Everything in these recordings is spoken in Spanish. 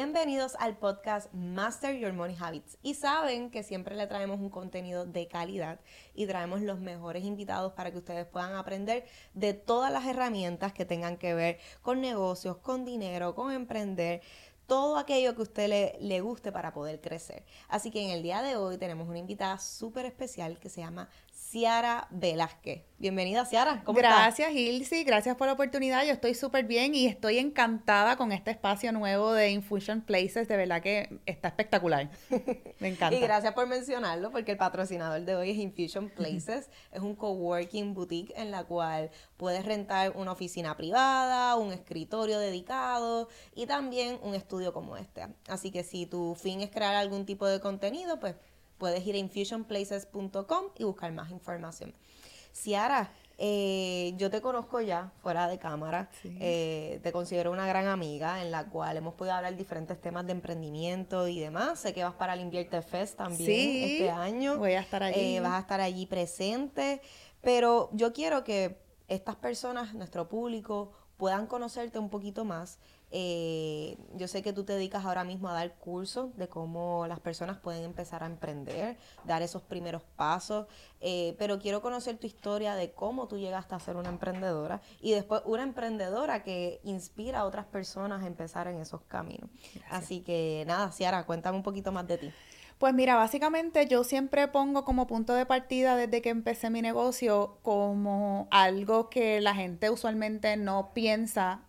Bienvenidos al podcast Master Your Money Habits. Y saben que siempre le traemos un contenido de calidad y traemos los mejores invitados para que ustedes puedan aprender de todas las herramientas que tengan que ver con negocios, con dinero, con emprender todo aquello que a usted le, le, guste para poder crecer. Así que en el día de hoy tenemos una invitada súper especial que se llama Ciara Velázquez. Bienvenida, Ciara. ¿Cómo gracias, Ilsi. Gracias por la oportunidad. Yo estoy súper bien y estoy encantada con este espacio nuevo de Infusion Places. De verdad que está espectacular. Me encanta. y gracias por mencionarlo, porque el patrocinador de hoy es Infusion Places. es un coworking boutique en la cual puedes rentar una oficina privada, un escritorio dedicado y también un estudio como este. Así que si tu fin es crear algún tipo de contenido, pues puedes ir a infusionplaces.com y buscar más información. Ciara, eh, yo te conozco ya fuera de cámara, eh, te considero una gran amiga en la cual hemos podido hablar diferentes temas de emprendimiento y demás. Sé que vas para el Invierte Fest también este año. Voy a estar allí. Eh, vas a estar allí presente, pero yo quiero que estas personas, nuestro público, puedan conocerte un poquito más eh, yo sé que tú te dedicas ahora mismo a dar cursos de cómo las personas pueden empezar a emprender, dar esos primeros pasos, eh, pero quiero conocer tu historia de cómo tú llegaste a ser una emprendedora y después una emprendedora que inspira a otras personas a empezar en esos caminos. Así que nada, Ciara, cuéntame un poquito más de ti. Pues mira, básicamente yo siempre pongo como punto de partida desde que empecé mi negocio como algo que la gente usualmente no piensa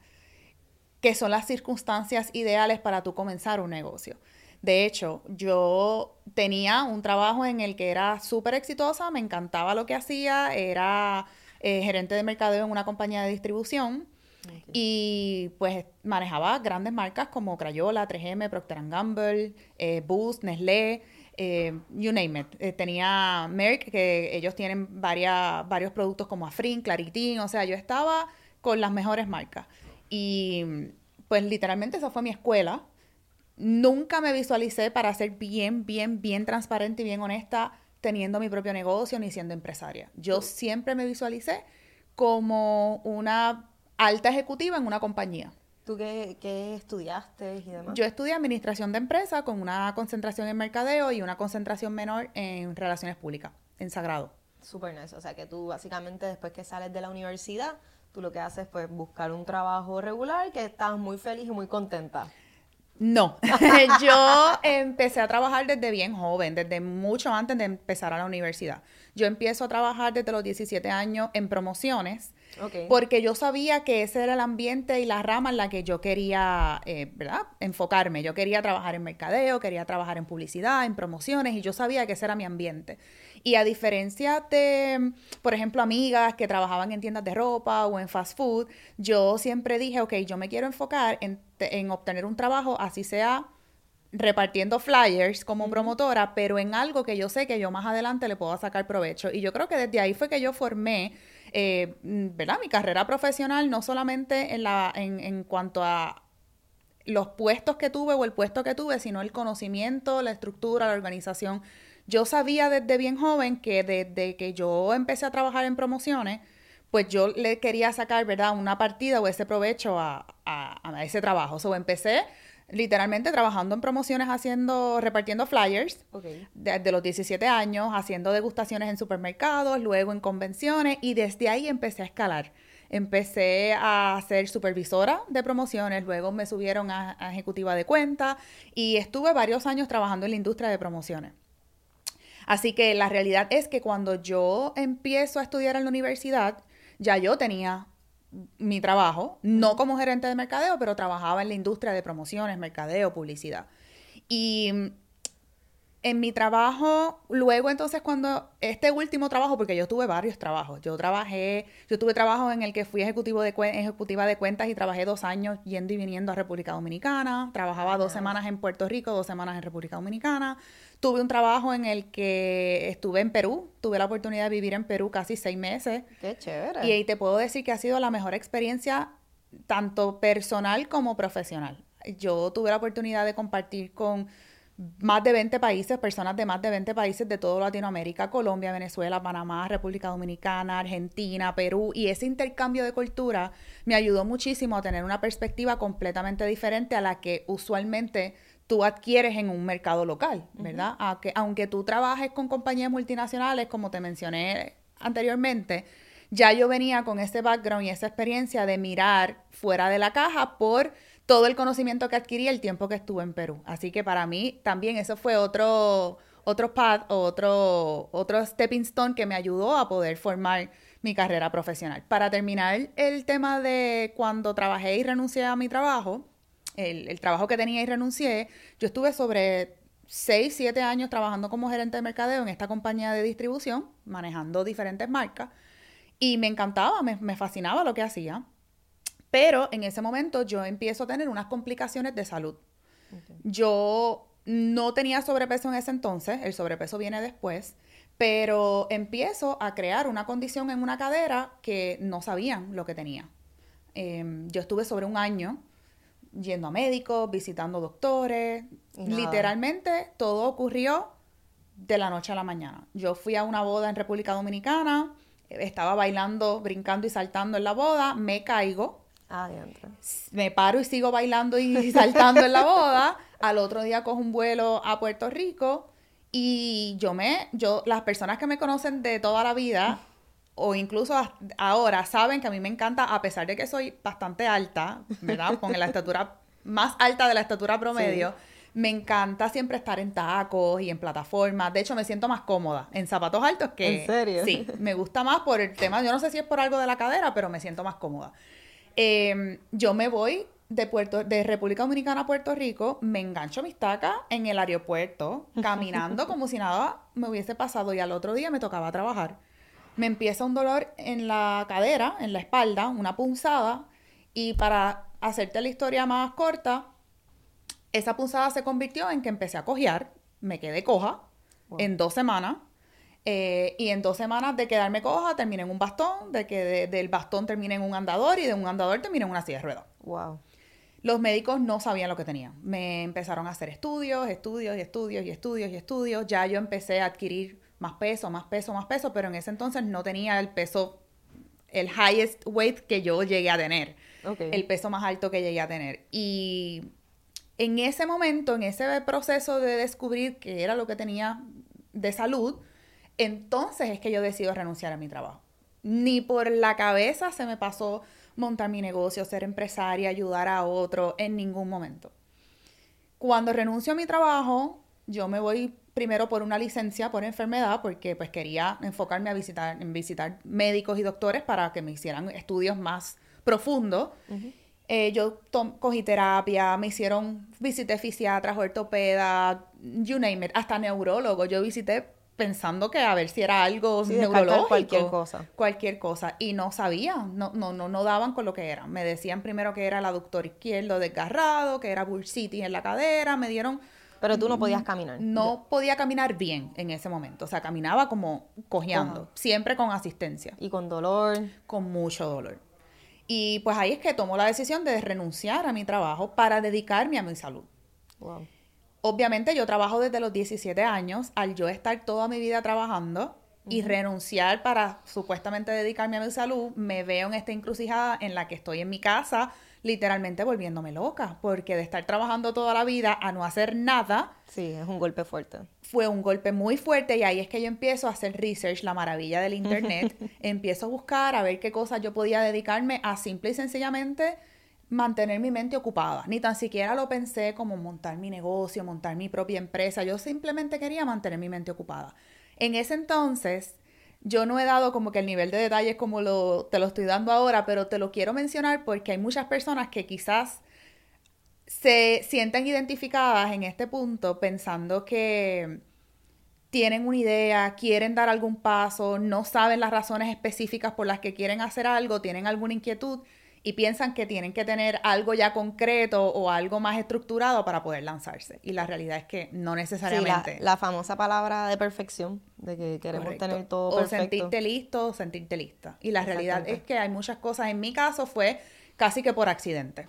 que son las circunstancias ideales para tú comenzar un negocio. De hecho, yo tenía un trabajo en el que era súper exitosa, me encantaba lo que hacía, era eh, gerente de mercadeo en una compañía de distribución y pues manejaba grandes marcas como Crayola, 3M, Procter Gamble, eh, Boost, Nestlé, eh, you name it. tenía Merck, que ellos tienen varias, varios productos como Afrin, Claritin, o sea, yo estaba con las mejores marcas. Y pues literalmente esa fue mi escuela. Nunca me visualicé para ser bien, bien, bien transparente y bien honesta teniendo mi propio negocio ni siendo empresaria. Yo siempre me visualicé como una alta ejecutiva en una compañía. ¿Tú qué, qué, estudiaste y demás? Yo estudié administración de empresa con una concentración en mercadeo y una concentración menor en relaciones públicas, en sagrado. Súper nice. O sea que tú básicamente después que sales de la universidad tú lo que haces es pues, buscar un trabajo regular que estás muy feliz y muy contenta. No, yo empecé a trabajar desde bien joven, desde mucho antes de empezar a la universidad. Yo empiezo a trabajar desde los 17 años en promociones, porque yo sabía que ese era el ambiente y la rama en la que yo quería, eh, ¿verdad? Enfocarme. Yo quería trabajar en mercadeo, quería trabajar en publicidad, en promociones, y yo sabía que ese era mi ambiente. Y a diferencia de, por ejemplo, amigas que trabajaban en tiendas de ropa o en fast food, yo siempre dije, ok, yo me quiero enfocar en, obtener un trabajo, así sea repartiendo flyers como promotora, pero en algo que yo sé que yo más adelante le puedo sacar provecho. Y yo creo que desde ahí fue que yo formé, eh, ¿verdad? Mi carrera profesional, no solamente en, la, en, en cuanto a los puestos que tuve o el puesto que tuve, sino el conocimiento, la estructura, la organización yo sabía desde bien joven que desde que yo empecé a trabajar en promociones, pues yo le quería sacar, ¿verdad?, una partida o ese provecho a, ese trabajo. O sea, empecé literalmente trabajando en promociones, haciendo, repartiendo flyers desde los 17 años, haciendo degustaciones en supermercados, luego en convenciones y desde ahí empecé a escalar. Empecé a ser supervisora de promociones, luego me subieron a ejecutiva de cuenta y estuve varios años trabajando en la industria de promociones. Así que la realidad es que cuando yo empiezo a estudiar en la universidad, ya yo tenía mi trabajo, no como gerente de mercadeo, pero trabajaba en la industria de promociones, mercadeo, publicidad. Y en mi trabajo, luego entonces cuando este último trabajo, porque yo tuve varios trabajos, yo trabajé, yo tuve trabajo en el que fui ejecutivo de ejecutiva de cuentas y trabajé dos años yendo y viniendo a República Dominicana, trabajaba dos semanas en Puerto Rico, dos semanas en República Dominicana, tuve un trabajo en el que estuve en Perú, tuve la oportunidad de vivir en Perú casi seis meses. Qué chévere. Y ahí te puedo decir que ha sido la mejor experiencia tanto personal como profesional. Yo tuve la oportunidad de compartir con más de 20 países, personas de más de 20 países de toda Latinoamérica, Colombia, Venezuela, Panamá, República Dominicana, Argentina, Perú, y ese intercambio de cultura me ayudó muchísimo a tener una perspectiva completamente diferente a la que usualmente tú adquieres en un mercado local, ¿verdad? aunque, aunque tú trabajes con compañías multinacionales, como te mencioné anteriormente, ya yo venía con ese background y esa experiencia de mirar fuera de la caja por todo el conocimiento que adquirí el tiempo que estuve en Perú. Así que para mí también eso fue otro, otro pad, otro, otro stepping stone que me ayudó a poder formar mi carrera profesional. Para terminar el tema de cuando trabajé y renuncié a mi trabajo, el, el trabajo que tenía y renuncié, yo estuve sobre 6, 7 años trabajando como gerente de mercadeo en esta compañía de distribución, manejando diferentes marcas, y me encantaba, me, me fascinaba lo que hacía. Pero en ese momento yo empiezo a tener unas complicaciones de salud. Yo no tenía sobrepeso en ese entonces, el sobrepeso viene después, pero empiezo a crear una condición en una cadera que no sabían lo que tenía. Em, yo estuve sobre un año yendo a médicos, visitando doctores, literalmente todo ocurrió de la noche a la mañana. Yo fui a una boda en República Dominicana, estaba bailando, brincando y saltando en la boda, me caigo, Ah, me paro y sigo bailando y saltando en la boda. Al otro día cojo un vuelo a Puerto Rico y yo me, yo, las personas que me conocen de toda la vida o incluso ahora saben que a mí me encanta, a pesar de que soy bastante alta, ¿verdad? Con la estatura más alta de la estatura promedio. Me encanta siempre estar en tacos y en plataformas. De hecho, me siento más cómoda en zapatos altos que... ¿En serio? Sí, me gusta más por el tema, yo no sé si es por algo de la cadera, pero me siento más cómoda. Em, yo me voy de, Puerto, de República Dominicana a Puerto Rico, me engancho mis tacas en el aeropuerto, caminando como si nada me hubiese pasado y al otro día me tocaba trabajar. Me empieza un dolor en la cadera, en la espalda, una punzada, y para hacerte la historia más corta, esa punzada se convirtió en que empecé a cojear, me quedé coja en dos semanas eh, y en dos semanas de quedarme coja, terminé en un bastón, de que del bastón terminé en un andador y de un andador terminé en una silla de ruedas. Wow. Los médicos no sabían lo que tenían. Me empezaron a hacer estudios, estudios y estudios y estudios y estudios. Ya yo empecé a adquirir más peso, más peso, más peso, pero en ese entonces no tenía el peso, el highest weight que yo llegué a tener. El peso más alto que llegué a tener. Y en ese momento, en ese proceso de descubrir qué era lo que tenía de salud, entonces es que yo decido renunciar a mi trabajo. Ni por la cabeza se me pasó montar mi negocio, ser empresaria, ayudar a otro, en ningún momento. Cuando renuncio a mi trabajo, yo me voy primero por una licencia por enfermedad, porque pues quería enfocarme a visitar, en visitar médicos y doctores para que me hicieran estudios más profundos. Eh, yo cogí terapia, me hicieron, visité fisiatras, ortopedas, you name it, hasta neurólogo. Yo visité pensando que a ver si era algo neurológico. Cualquier cosa. Cualquier cosa. Y no sabía, no, no, no, no daban con lo que era. Me decían primero que era el aductor izquierdo desgarrado, que era bursitis en la cadera, me dieron... Pero tú no podías caminar. No podía caminar bien en ese momento. O sea, caminaba como cojeando, siempre con asistencia. Y con dolor. Con mucho dolor. Y pues ahí es que tomó la decisión de renunciar a mi trabajo para dedicarme a mi salud. Wow. Obviamente yo trabajo desde los 17 años, al yo estar toda mi vida trabajando y renunciar para supuestamente dedicarme a mi salud, me veo en esta encrucijada en la que estoy en mi casa literalmente volviéndome loca, porque de estar trabajando toda la vida a no hacer nada. Sí, es un golpe fuerte. Fue un golpe muy fuerte y ahí es que yo empiezo a hacer research, la maravilla del Internet, empiezo a buscar a ver qué cosas yo podía dedicarme a simple y sencillamente mantener mi mente ocupada. Ni tan siquiera lo pensé como montar mi negocio, montar mi propia empresa. Yo simplemente quería mantener mi mente ocupada. En ese entonces, yo no he dado como que el nivel de detalles como lo, te lo estoy dando ahora, pero te lo quiero mencionar porque hay muchas personas que quizás se sienten identificadas en este punto pensando que tienen una idea, quieren dar algún paso, no saben las razones específicas por las que quieren hacer algo, tienen alguna inquietud y piensan que tienen que tener algo ya concreto o algo más estructurado para poder lanzarse. Y la realidad es que no necesariamente. Sí, la, famosa palabra de perfección, de que queremos tener todo perfecto. O sentirte listo o sentirte lista. Y la realidad es que hay muchas cosas. En mi caso fue casi que por accidente.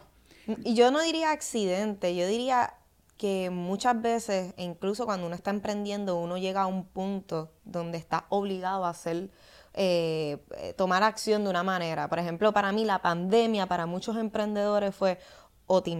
Y yo no diría accidente, yo diría que muchas veces, incluso cuando uno está emprendiendo, uno llega a un punto donde está obligado a hacer, eh, eh, tomar acción de una manera. Por ejemplo, para mí la pandemia, para muchos emprendedores fue o te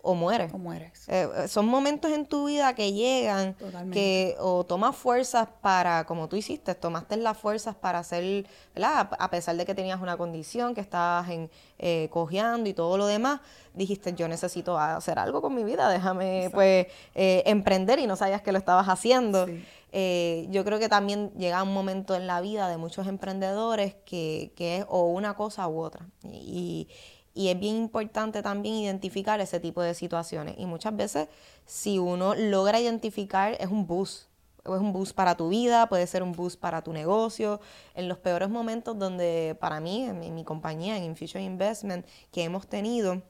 o mueres. O mueres. Eh, eh, son momentos en tu vida que llegan, que o tomas fuerzas para, como tú hiciste, tomaste las fuerzas para hacer, ¿verdad? A pesar de que tenías una condición, que estabas en, eh, cojeando y todo lo demás, dijiste, yo necesito hacer algo con mi vida, déjame pues eh, emprender y no sabías que lo estabas haciendo. yo creo que también llega un momento en la vida de muchos emprendedores que, que es o una cosa u otra. Y, y es bien importante también identificar ese tipo de situaciones. Y muchas veces, si uno logra identificar, es un boost. Es un boost para tu vida, puede ser un boost para tu negocio. En los peores momentos donde para mí, en mi, compañía, en Infusion Investment, que hemos tenido,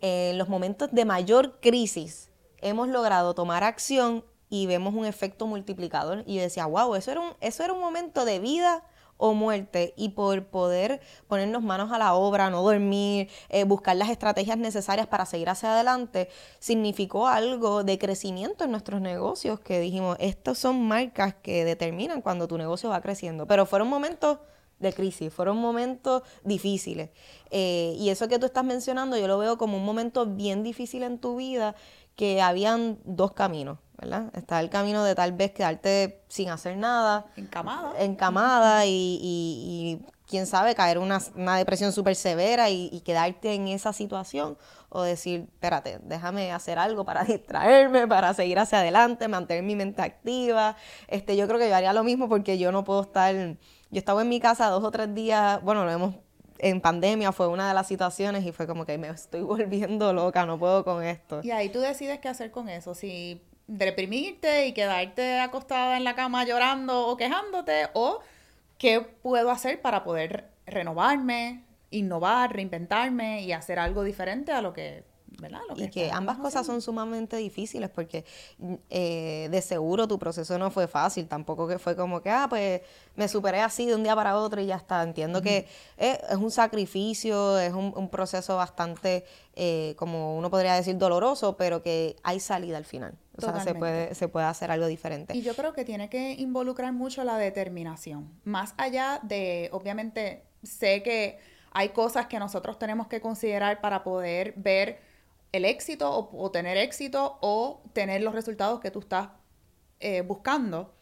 en los momentos de mayor crisis, hemos logrado tomar acción y vemos un efecto multiplicador. Y yo decía, wow, eso era un, eso era un momento de vida o muerte y por poder ponernos manos a la obra, no dormir, eh, buscar las estrategias necesarias para seguir hacia adelante, significó algo de crecimiento en nuestros negocios que dijimos, estos son marcas que determinan cuando tu negocio va creciendo, pero fueron momentos de crisis, fueron momentos difíciles. Eh, y eso que tú estás mencionando, yo lo veo como un momento bien difícil en tu vida, que habían dos caminos ¿verdad? Está el camino de tal vez quedarte sin hacer nada. Encamada. Encamada y, y, quién sabe, caer una, una depresión súper severa y, quedarte en esa situación. O decir, espérate, déjame hacer algo para distraerme, para seguir hacia adelante, mantener mi mente activa. Este, yo creo que yo haría lo mismo porque yo no puedo estar... Yo estaba en mi casa dos o tres días, bueno, lo hemos en pandemia fue una de las situaciones y fue como que me estoy volviendo loca, no puedo con esto. Y ahí tú decides qué hacer con eso. Si deprimirte y quedarte acostada en la cama llorando o quejándote o qué puedo hacer para poder renovarme, innovar, reinventarme y hacer algo diferente a lo que y que ambas cosas son sumamente difíciles porque eh, de seguro tu proceso no fue fácil, tampoco que fue como que, ah, pues me superé así de un día para otro y ya está. Entiendo que es, un sacrificio, es un, proceso bastante, eh, como uno podría decir, doloroso, pero que hay salida al final. O sea, se puede, se puede hacer algo diferente. Y yo creo que tiene que involucrar mucho la determinación. Más allá de, obviamente, sé que hay cosas que nosotros tenemos que considerar para poder ver el éxito o, tener éxito o tener los resultados que tú estás eh, buscando.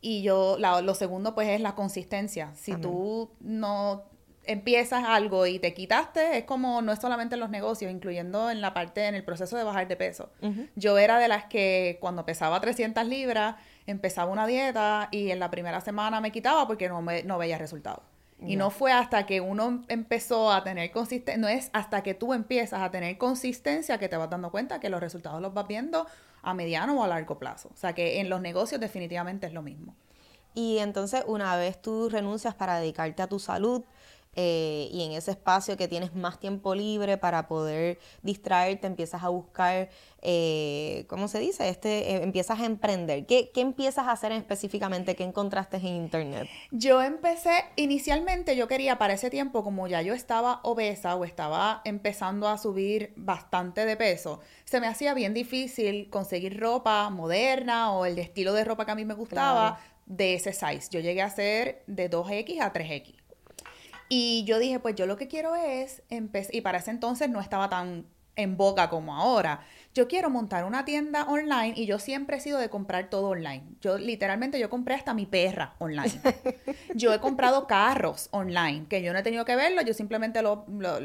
Y yo, lo segundo pues es la consistencia. Si tú no empiezas algo y te quitaste, es como no es solamente en los negocios, incluyendo en la parte, en el proceso de bajar de peso. Yo era de las que cuando pesaba 300 libras, empezaba una dieta y en la primera semana me quitaba porque no, me, no veía resultados. Y no fue hasta que uno empezó a tener consistencia, no es hasta que tú empiezas a tener consistencia que te vas dando cuenta que los resultados los vas viendo a mediano o a largo plazo. O sea que en los negocios definitivamente es lo mismo. Y entonces una vez tú renuncias para dedicarte a tu salud, eh, y en ese espacio que tienes más tiempo libre para poder distraerte, empiezas a buscar, eh, ¿cómo se dice? Este, eh, empiezas a emprender. ¿Qué, ¿Qué, empiezas a hacer específicamente? ¿Qué encontraste en internet? Yo empecé, inicialmente yo quería para ese tiempo, como ya yo estaba obesa o estaba empezando a subir bastante de peso, se me hacía bien difícil conseguir ropa moderna o el estilo de ropa que a mí me gustaba. de ese size. Yo llegué a ser de 2X a 3X. Y yo dije, pues yo lo que quiero es empezar, y para ese entonces no estaba tan en boca como ahora. Yo quiero montar una tienda online y yo siempre he sido de comprar todo online. Yo literalmente yo compré hasta mi perra online. Yo he comprado carros online, que yo no he tenido que verlo, yo simplemente lo,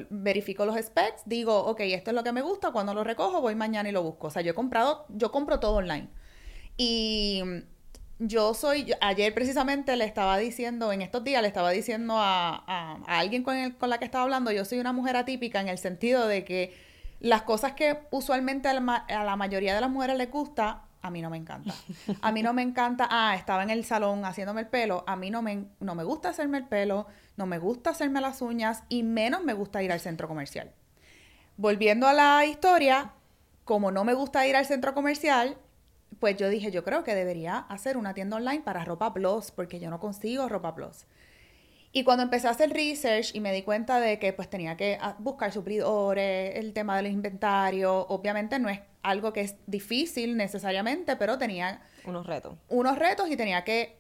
verifico los specs, digo, ok, esto es lo que me gusta, cuando lo recojo voy mañana y lo busco. O sea, yo he comprado, yo compro todo online. Y yo soy, ayer precisamente le estaba diciendo, en estos días le estaba diciendo a, a, alguien con, la que estaba hablando, yo soy una mujer atípica en el sentido de que las cosas que usualmente a la, mayoría de las mujeres les gusta, a mí no me encanta. A mí no me encanta, ah, estaba en el salón haciéndome el pelo, a mí no me, no me gusta hacerme el pelo, no me gusta hacerme las uñas y menos me gusta ir al centro comercial. Volviendo a la historia, como no me gusta ir al centro comercial, pues yo dije, yo creo que debería hacer una tienda online para ropa plus, porque yo no consigo ropa plus. Y cuando empecé a hacer research y me di cuenta de que pues tenía que ah, buscar suplidores, el tema del inventario, obviamente no es algo que es difícil necesariamente, pero tenía unos retos. Unos retos y tenía que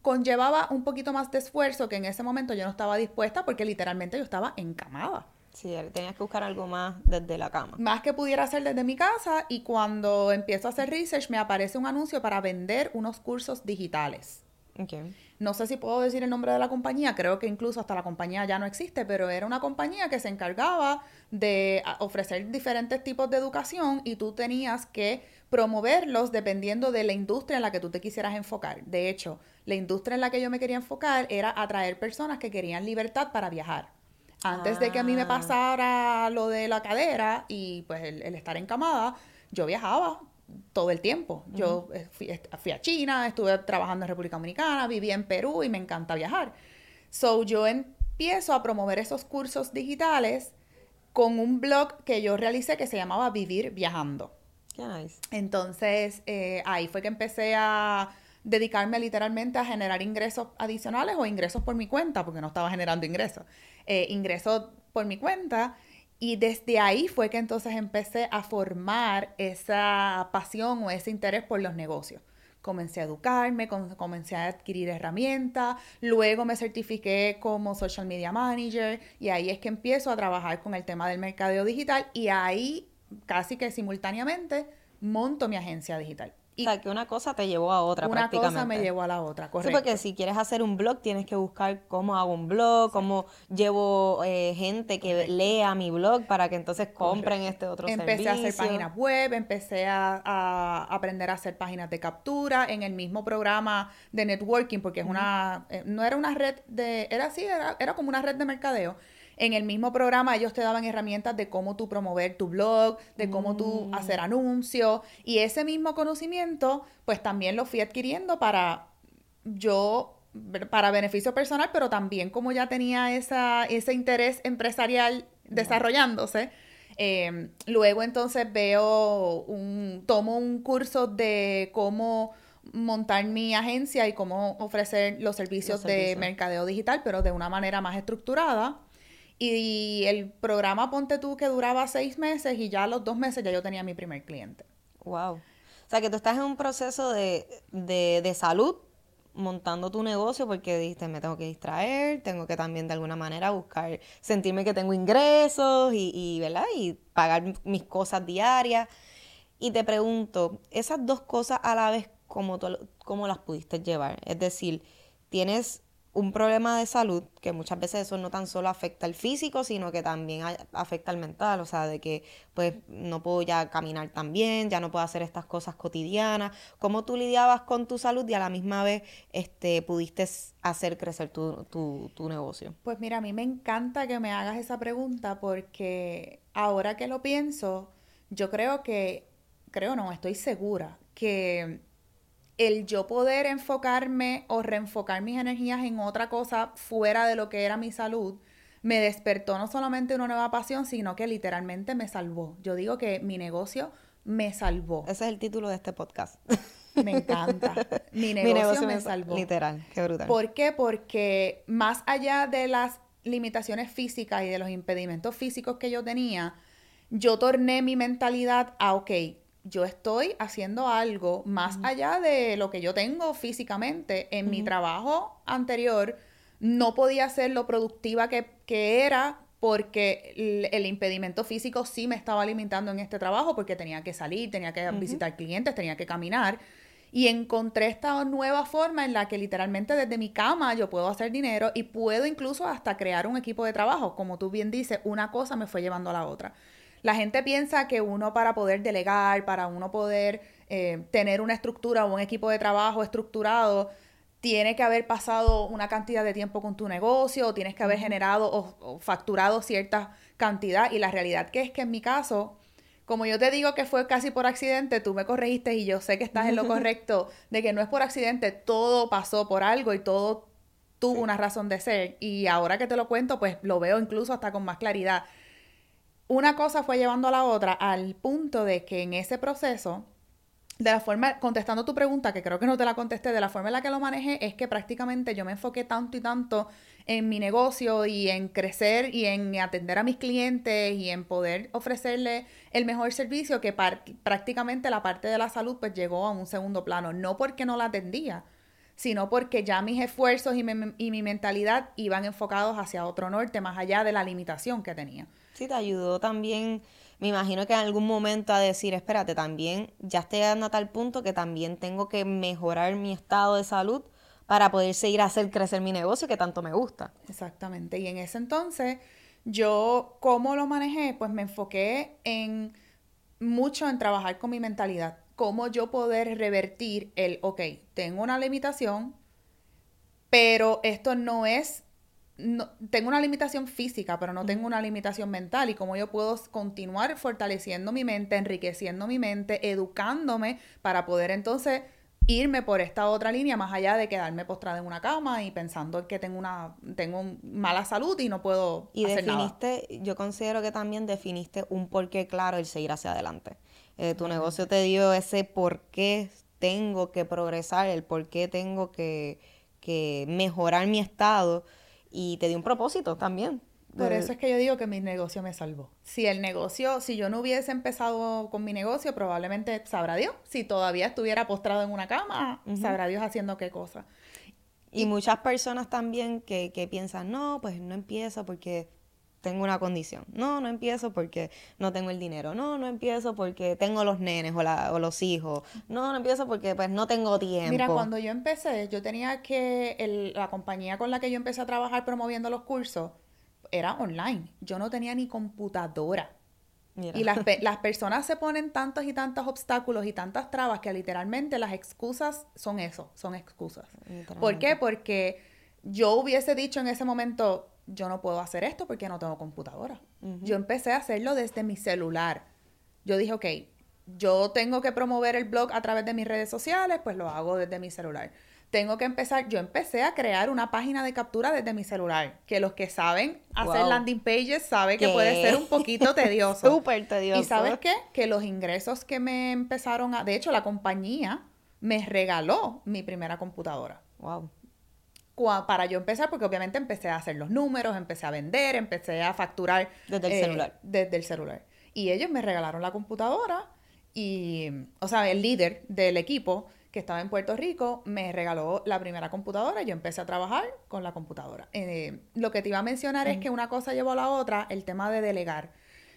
conllevaba un poquito más de esfuerzo que en ese momento yo no estaba dispuesta porque literalmente yo estaba encamada. Sí, tenías que buscar algo más desde la cama. Más que pudiera hacer desde mi casa y cuando empiezo a hacer research me aparece un anuncio para vender unos cursos digitales. Okay. No sé si puedo decir el nombre de la compañía, creo que incluso hasta la compañía ya no existe, pero era una compañía que se encargaba de ofrecer diferentes tipos de educación y tú tenías que promoverlos dependiendo de la industria en la que tú te quisieras enfocar. De hecho, la industria en la que yo me quería enfocar era atraer personas que querían libertad para viajar. Antes de que a mí me ah. pasara lo de la cadera y pues el, el estar encamada, yo viajaba todo el tiempo. Yo eh, fui, a China, estuve trabajando en República Dominicana, viví en Perú y me encanta viajar. So yo empiezo a promover esos cursos digitales con un blog que yo realicé que se llamaba Vivir Viajando. Qué nice. Entonces eh, ahí fue que empecé a dedicarme literalmente a generar ingresos adicionales o ingresos por mi cuenta, porque no estaba generando ingresos. Eh, ingresos por mi cuenta y desde ahí fue que entonces empecé a formar esa pasión o ese interés por los negocios. Comencé a educarme, comencé a adquirir herramientas, luego me certifiqué como social media manager y ahí es que empiezo a trabajar con el tema del mercadeo digital y ahí casi que simultáneamente monto mi agencia digital. O sea, que una cosa te llevó a otra una prácticamente. cosa me llevó a la otra, correcto. Sí, porque si quieres hacer un blog, tienes que buscar cómo hago un blog, cómo llevo eh, gente que lea mi blog para que entonces compren este otro empecé servicio. Empecé a hacer páginas web, empecé a, aprender a hacer páginas de captura en el mismo programa de networking, porque es una, eh, no era una red de, era así, era, era como una red de mercadeo en el mismo programa ellos te daban herramientas de cómo tú promover tu blog, de cómo tú mm. hacer anuncios y ese mismo conocimiento pues también lo fui adquiriendo para yo para beneficio personal, pero también como ya tenía esa, ese interés empresarial desarrollándose, em, luego entonces veo un, tomo un curso de cómo montar mi agencia y cómo ofrecer los servicios de mercadeo digital, pero de una manera más estructurada. Y el programa Ponte tú que duraba seis meses y ya a los dos meses ya yo tenía mi primer cliente. Wow. O sea que tú estás en un proceso de, de, de salud montando tu negocio porque dijiste me tengo que distraer, tengo que también de alguna manera buscar, sentirme que tengo ingresos y, y, ¿verdad? y pagar mis cosas diarias. Y te pregunto, esas dos cosas a la vez, ¿cómo, cómo las pudiste llevar? Es decir, tienes un problema de salud, que muchas veces eso no tan solo afecta al físico, sino que también afecta al mental, o sea, de que pues no puedo ya caminar tan bien, ya no puedo hacer estas cosas cotidianas. ¿Cómo tú lidiabas con tu salud y a la misma vez este, pudiste hacer crecer tu, tu, tu negocio? Pues mira, a mí me encanta que me hagas esa pregunta porque ahora que lo pienso, yo creo que, creo no, estoy segura que el yo poder enfocarme o reenfocar mis energías en otra cosa fuera de lo que era mi salud, me despertó no solamente una nueva pasión, sino que literalmente me salvó. Yo digo que mi negocio me salvó. Ese es el título de este podcast. Me encanta. Mi negocio, me, salvó. Literal, qué brutal. ¿Por qué? Porque más allá de las limitaciones físicas y de los impedimentos físicos que yo tenía, yo torné mi mentalidad a, ok, yo estoy haciendo algo más allá de lo que yo tengo físicamente. En mi trabajo anterior no podía ser lo productiva que, era porque el, impedimento físico sí me estaba limitando en este trabajo porque tenía que salir, tenía que visitar clientes, tenía que caminar. Y encontré esta nueva forma en la que literalmente desde mi cama yo puedo hacer dinero y puedo incluso hasta crear un equipo de trabajo. Como tú bien dices, una cosa me fue llevando a la otra. La gente piensa que uno para poder delegar, para uno poder eh, tener una estructura o un equipo de trabajo estructurado, tiene que haber pasado una cantidad de tiempo con tu negocio, o tienes que haber generado o, facturado cierta cantidad. Y la realidad que es que en mi caso, como yo te digo que fue casi por accidente, tú me corregiste y yo sé que estás en lo correcto, de que no es por accidente, todo pasó por algo y todo tuvo una razón de ser. Y ahora que te lo cuento, pues lo veo incluso hasta con más claridad una cosa fue llevando a la otra al punto de que en ese proceso de la forma, contestando tu pregunta, que creo que no te la contesté, de la forma en la que lo manejé es que prácticamente yo me enfoqué tanto y tanto en mi negocio y en crecer y en atender a mis clientes y en poder ofrecerle el mejor servicio que prácticamente la parte de la salud pues llegó a un segundo plano, no porque no la atendía, sino porque ya mis esfuerzos y, y mi mentalidad iban enfocados hacia otro norte, más allá de la limitación que tenía. Sí, te ayudó también me imagino que en algún momento a decir, espérate, también ya estoy llegando a tal punto que también tengo que mejorar mi estado de salud para poder seguir a hacer crecer mi negocio que tanto me gusta. Exactamente. Y en ese entonces, yo, ¿cómo lo manejé? Pues me enfoqué en mucho en trabajar con mi mentalidad. Cómo yo poder revertir el, ok, tengo una limitación, pero esto no es no, tengo una limitación física, pero no tengo una limitación mental. Y cómo yo puedo continuar fortaleciendo mi mente, enriqueciendo mi mente, educándome para poder entonces irme por esta otra línea más allá de quedarme postrada en una cama y pensando que tengo una tengo mala salud y no puedo y definiste yo considero que también definiste un porqué claro el seguir hacia adelante eh, tu negocio te dio ese por qué tengo que progresar el por qué tengo que, que mejorar mi estado y te dio un propósito también. Por eso es que yo digo que mi negocio me salvó. Si el negocio, si yo no hubiese empezado con mi negocio, probablemente sabrá Dios. Si todavía estuviera postrado en una cama, sabrá Dios haciendo qué cosa. Y, muchas personas también que, que piensan, no, pues no empiezo porque tengo una condición. No, no empiezo porque no tengo el dinero. No, no empiezo porque tengo los nenes o, la, o los hijos. No, no empiezo porque pues no tengo tiempo. Mira, cuando yo empecé, yo tenía que, el, la compañía con la que yo empecé a trabajar promoviendo los cursos era online. Yo no tenía ni computadora. Y las, las personas se ponen tantos y tantos obstáculos y tantas trabas que literalmente las excusas son eso, son excusas. ¿Por qué? Porque yo hubiese dicho en ese momento, yo no puedo hacer esto porque no tengo computadora. Yo empecé a hacerlo desde mi celular. Yo dije, ok, yo tengo que promover el blog a través de mis redes sociales, pues lo hago desde mi celular. Tengo que empezar, yo empecé a crear una página de captura desde mi celular, que los que saben hacer landing pages saben que puede ser un poquito tedioso. Súper tedioso. ¿Y sabes qué? Que los ingresos que me empezaron a, de hecho la compañía me regaló mi primera computadora. Wow para yo empezar, porque obviamente empecé a hacer los números, empecé a vender, empecé a facturar. Desde el eh, celular. Desde el celular. Y ellos me regalaron la computadora y, o sea, el líder del equipo que estaba en Puerto Rico me regaló la primera computadora y yo empecé a trabajar con la computadora. Eh, lo que te iba a mencionar es que una cosa llevó a la otra, el tema de delegar.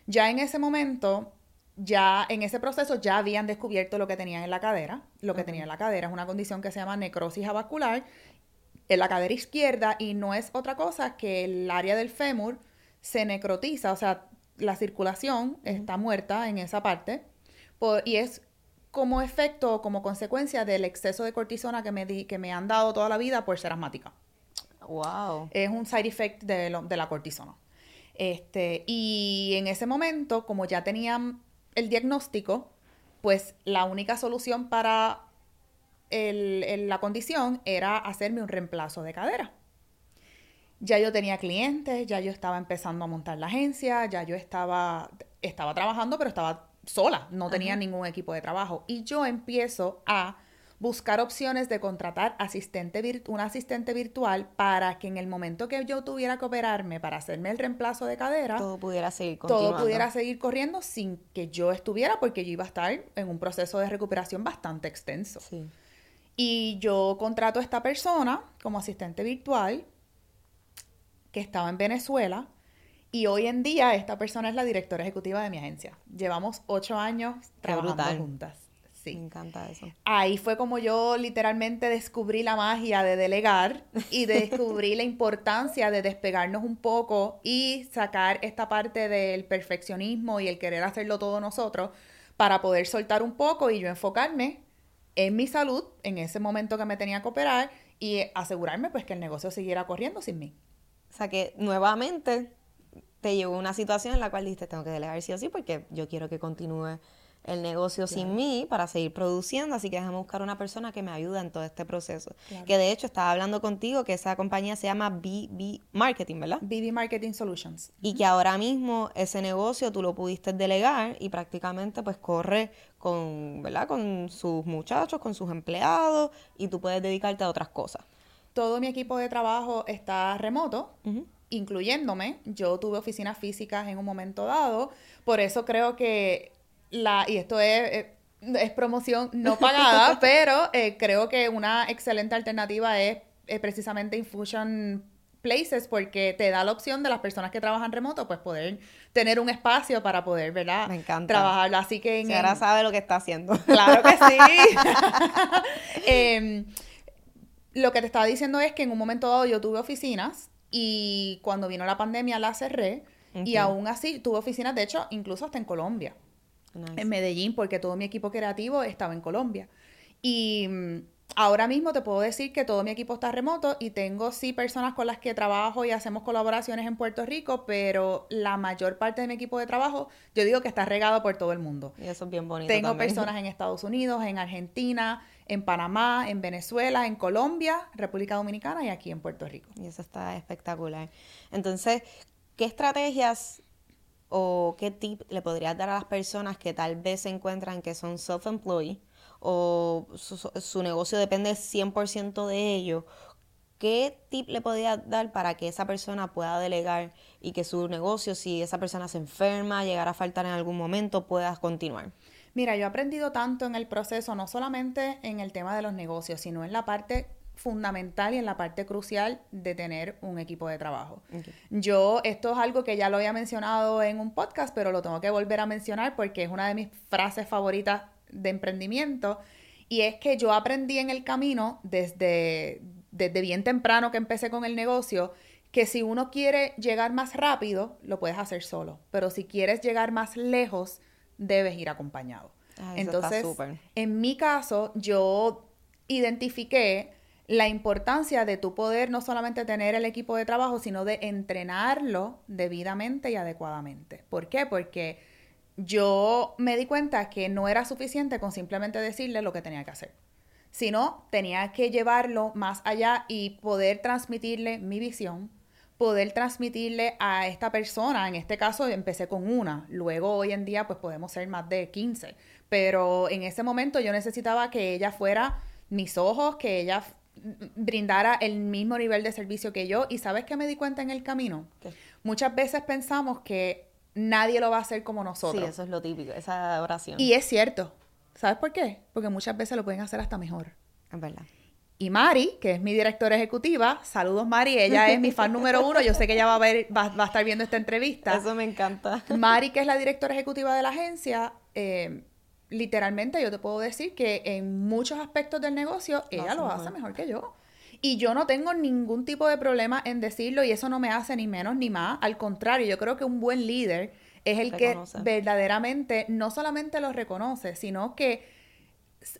Ya en ese momento, ya en ese proceso ya habían descubierto lo que tenían en la cadera. Lo que tenía en la cadera es una condición que se llama necrosis avascular en la cadera izquierda y no es otra cosa que el área del fémur se necrotiza, o sea, la circulación está muerta en esa parte y es como efecto, como consecuencia del exceso de cortisona que me, di, que me han dado toda la vida por ser asmática. Wow. Es un side effect de, de la cortisona. Este, y en ese momento, como ya tenían el diagnóstico, pues la única solución para el, la condición era hacerme un reemplazo de cadera. Ya yo tenía clientes, ya yo estaba empezando a montar la agencia, ya yo estaba, estaba trabajando, pero estaba sola, no tenía ningún equipo de trabajo. Y yo empiezo a buscar opciones de contratar asistente un asistente virtual para que en el momento que yo tuviera que operarme para hacerme el reemplazo de cadera, todo pudiera seguir Todo pudiera seguir corriendo sin que yo estuviera, porque yo iba a estar en un proceso de recuperación bastante extenso. Sí. Y yo contrato a esta persona como asistente virtual que estaba en Venezuela. Y hoy en día esta persona es la directora ejecutiva de mi agencia. Llevamos ocho años trabajando juntas. Sí. Me encanta eso. Ahí fue como yo literalmente descubrí la magia de delegar y descubrí la importancia de despegarnos un poco y sacar esta parte del perfeccionismo y el querer hacerlo todo nosotros para poder soltar un poco y yo enfocarme en mi salud en ese momento que me tenía que operar y asegurarme pues que el negocio siguiera corriendo sin mí. O sea que nuevamente te llegó una situación en la cual dijiste tengo que delegar sí o sí porque yo quiero que continúe el negocio sin mí para seguir produciendo, así que déjame buscar una persona que me ayude en todo este proceso. Que de hecho estaba hablando contigo que esa compañía se llama BB Marketing, ¿verdad? BB Marketing Solutions. Y que ahora mismo ese negocio tú lo pudiste delegar y prácticamente pues corre con, ¿verdad? Con sus muchachos, con sus empleados y tú puedes dedicarte a otras cosas. Todo mi equipo de trabajo está remoto incluyéndome. Yo tuve oficinas físicas en un momento dado, por eso creo que la, y esto es, eh, es, promoción no pagada, pero eh, creo que una excelente alternativa es, precisamente Infusion Places porque te da la opción de las personas que trabajan remoto, pues poder tener un espacio para poder, ¿verdad? Me encanta. Trabajarlo. Así que en, ahora sabe lo que está haciendo. Claro que sí. Em, lo que te estaba diciendo es que en un momento dado yo tuve oficinas y cuando vino la pandemia la cerré. Y aún así tuve oficinas, de hecho, incluso hasta en Colombia. En Medellín, porque todo mi equipo creativo estaba en Colombia. Y mm, ahora mismo te puedo decir que todo mi equipo está remoto y tengo sí personas con las que trabajo y hacemos colaboraciones en Puerto Rico, pero la mayor parte de mi equipo de trabajo, yo digo que está regado por todo el mundo. Y eso es bien bonito. Tengo personas en Estados Unidos, en Argentina, en Panamá, en Venezuela, en Colombia, República Dominicana y aquí en Puerto Rico. Y eso está espectacular. Entonces, ¿qué estrategias o qué tip le podrías dar a las personas que tal vez se encuentran que son self-employed o su, negocio depende 100% de ellos? ¿Qué tip le podrías dar para que esa persona pueda delegar y que su negocio, si esa persona se enferma, llegara a faltar en algún momento, pueda continuar? Mira, yo he aprendido tanto en el proceso, no solamente en el tema de los negocios, sino en la parte fundamental y en la parte crucial de tener un equipo de trabajo. Yo, esto es algo que ya lo había mencionado en un podcast, pero lo tengo que volver a mencionar porque es una de mis frases favoritas de emprendimiento. Y es que yo aprendí en el camino, desde, desde bien temprano que empecé con el negocio, que si uno quiere llegar más rápido, lo puedes hacer solo. Pero si quieres llegar más lejos, debes ir acompañado. Ah, Entonces, en mi caso, yo identifiqué la importancia de tu poder no solamente tener el equipo de trabajo, sino de entrenarlo debidamente y adecuadamente. ¿Por qué? Porque yo me di cuenta que no era suficiente con simplemente decirle lo que tenía que hacer, sino tenía que llevarlo más allá y poder transmitirle mi visión, poder transmitirle a esta persona, en este caso empecé con una, luego hoy en día pues podemos ser más de 15, pero en ese momento yo necesitaba que ella fuera mis ojos, que ella brindara el mismo nivel de servicio que yo y sabes qué me di cuenta en el camino? Muchas veces pensamos que nadie lo va a hacer como nosotros. Sí, eso es lo típico, esa oración. Y es cierto. ¿Sabes por qué? Porque muchas veces lo pueden hacer hasta mejor. Es verdad. Y Mari, que es mi directora ejecutiva, saludos Mari, ella es mi fan número uno, yo sé que ella va a ver, va, a estar viendo esta entrevista. Eso me encanta. Mari, que es la directora ejecutiva de la agencia, eh, literalmente yo te puedo decir que en muchos aspectos del negocio ella lo hace mejor que yo. Y yo no tengo ningún tipo de problema en decirlo y eso no me hace ni menos ni más. Al contrario, yo creo que un buen líder es el que verdaderamente no solamente lo reconoce, sino que